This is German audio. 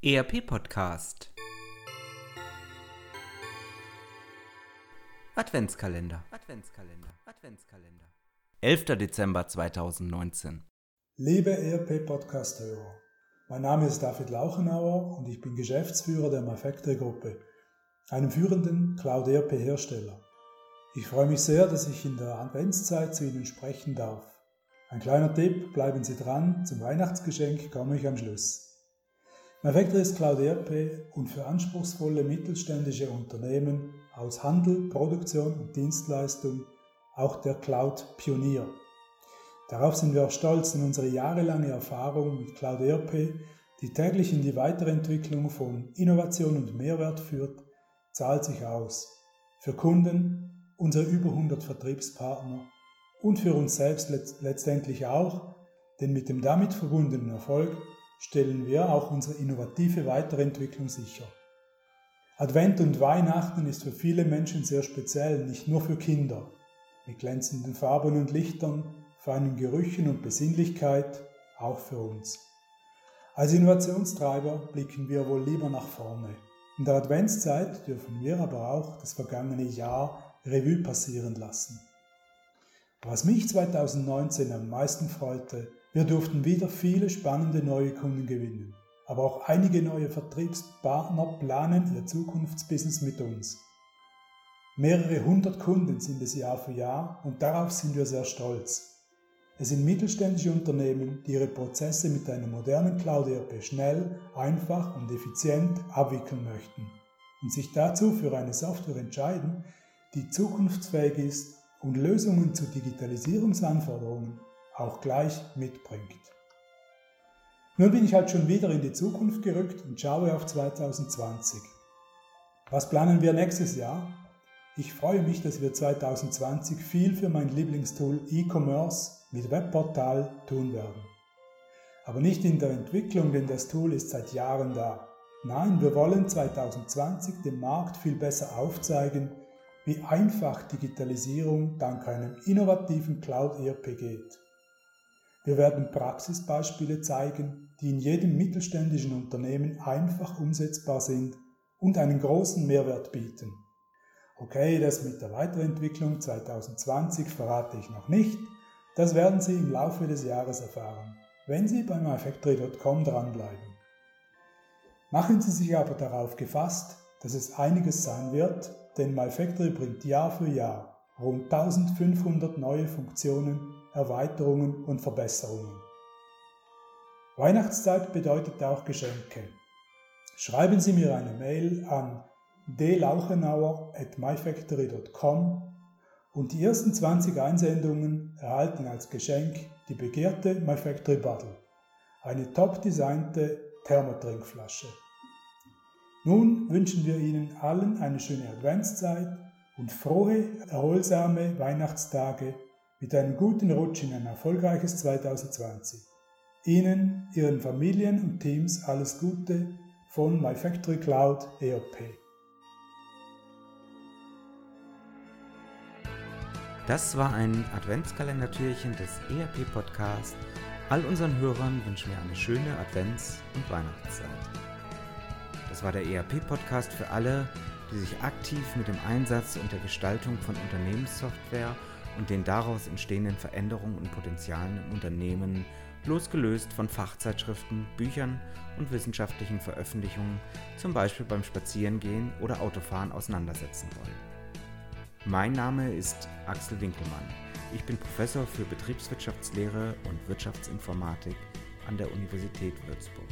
ERP Podcast Adventskalender Adventskalender Adventskalender 11. Dezember 2019 Liebe ERP Podcast Hörer, mein Name ist David Lauchenauer und ich bin Geschäftsführer der Mafactory Gruppe, einem führenden Cloud ERP Hersteller. Ich freue mich sehr, dass ich in der Adventszeit zu Ihnen sprechen darf. Ein kleiner Tipp, bleiben Sie dran, zum Weihnachtsgeschenk komme ich am Schluss. Mavector ist Cloud ERP und für anspruchsvolle mittelständische Unternehmen aus Handel, Produktion und Dienstleistung auch der Cloud-Pionier. Darauf sind wir auch stolz, denn unsere jahrelange Erfahrung mit Cloud ERP, die täglich in die Weiterentwicklung von Innovation und Mehrwert führt, zahlt sich aus. Für Kunden, unsere über 100 Vertriebspartner und für uns selbst letztendlich auch, denn mit dem damit verbundenen Erfolg stellen wir auch unsere innovative Weiterentwicklung sicher. Advent und Weihnachten ist für viele Menschen sehr speziell, nicht nur für Kinder. Mit glänzenden Farben und Lichtern, feinen Gerüchen und Besinnlichkeit auch für uns. Als Innovationstreiber blicken wir wohl lieber nach vorne. In der Adventszeit dürfen wir aber auch das vergangene Jahr Revue passieren lassen. Was mich 2019 am meisten freute, wir durften wieder viele spannende neue Kunden gewinnen, aber auch einige neue Vertriebspartner planen ihr Zukunftsbusiness mit uns. Mehrere hundert Kunden sind es Jahr für Jahr und darauf sind wir sehr stolz. Es sind mittelständische Unternehmen, die ihre Prozesse mit einer modernen Cloud-ERP schnell, einfach und effizient abwickeln möchten und sich dazu für eine Software entscheiden, die zukunftsfähig ist und Lösungen zu Digitalisierungsanforderungen auch gleich mitbringt. Nun bin ich halt schon wieder in die Zukunft gerückt und schaue auf 2020. Was planen wir nächstes Jahr? Ich freue mich, dass wir 2020 viel für mein Lieblingstool E-Commerce mit Webportal tun werden. Aber nicht in der Entwicklung, denn das Tool ist seit Jahren da. Nein, wir wollen 2020 dem Markt viel besser aufzeigen, wie einfach Digitalisierung dank einem innovativen Cloud-ERP geht. Wir werden Praxisbeispiele zeigen, die in jedem mittelständischen Unternehmen einfach umsetzbar sind und einen großen Mehrwert bieten. Okay, das mit der Weiterentwicklung 2020 verrate ich noch nicht, das werden Sie im Laufe des Jahres erfahren, wenn Sie bei myfactory.com dranbleiben. Machen Sie sich aber darauf gefasst, dass es einiges sein wird, denn MyFactory bringt Jahr für Jahr rund 1500 neue Funktionen Erweiterungen und Verbesserungen. Weihnachtszeit bedeutet auch Geschenke. Schreiben Sie mir eine Mail an dlauchenauer.myfactory.com und die ersten 20 Einsendungen erhalten als Geschenk die begehrte MyFactory Bottle, eine top designte Thermotrinkflasche. Nun wünschen wir Ihnen allen eine schöne Adventszeit und frohe, erholsame Weihnachtstage mit einem guten Rutsch in ein erfolgreiches 2020. Ihnen, Ihren Familien und Teams alles Gute von MyFactory Cloud ERP. Das war ein Adventskalendertürchen des ERP Podcast. All unseren Hörern wünschen wir eine schöne Advents- und Weihnachtszeit. Das war der ERP Podcast für alle, die sich aktiv mit dem Einsatz und der Gestaltung von Unternehmenssoftware und den daraus entstehenden Veränderungen und Potenzialen im Unternehmen, losgelöst von Fachzeitschriften, Büchern und wissenschaftlichen Veröffentlichungen, zum Beispiel beim Spazierengehen oder Autofahren auseinandersetzen wollen. Mein Name ist Axel Winkelmann. Ich bin Professor für Betriebswirtschaftslehre und Wirtschaftsinformatik an der Universität Würzburg.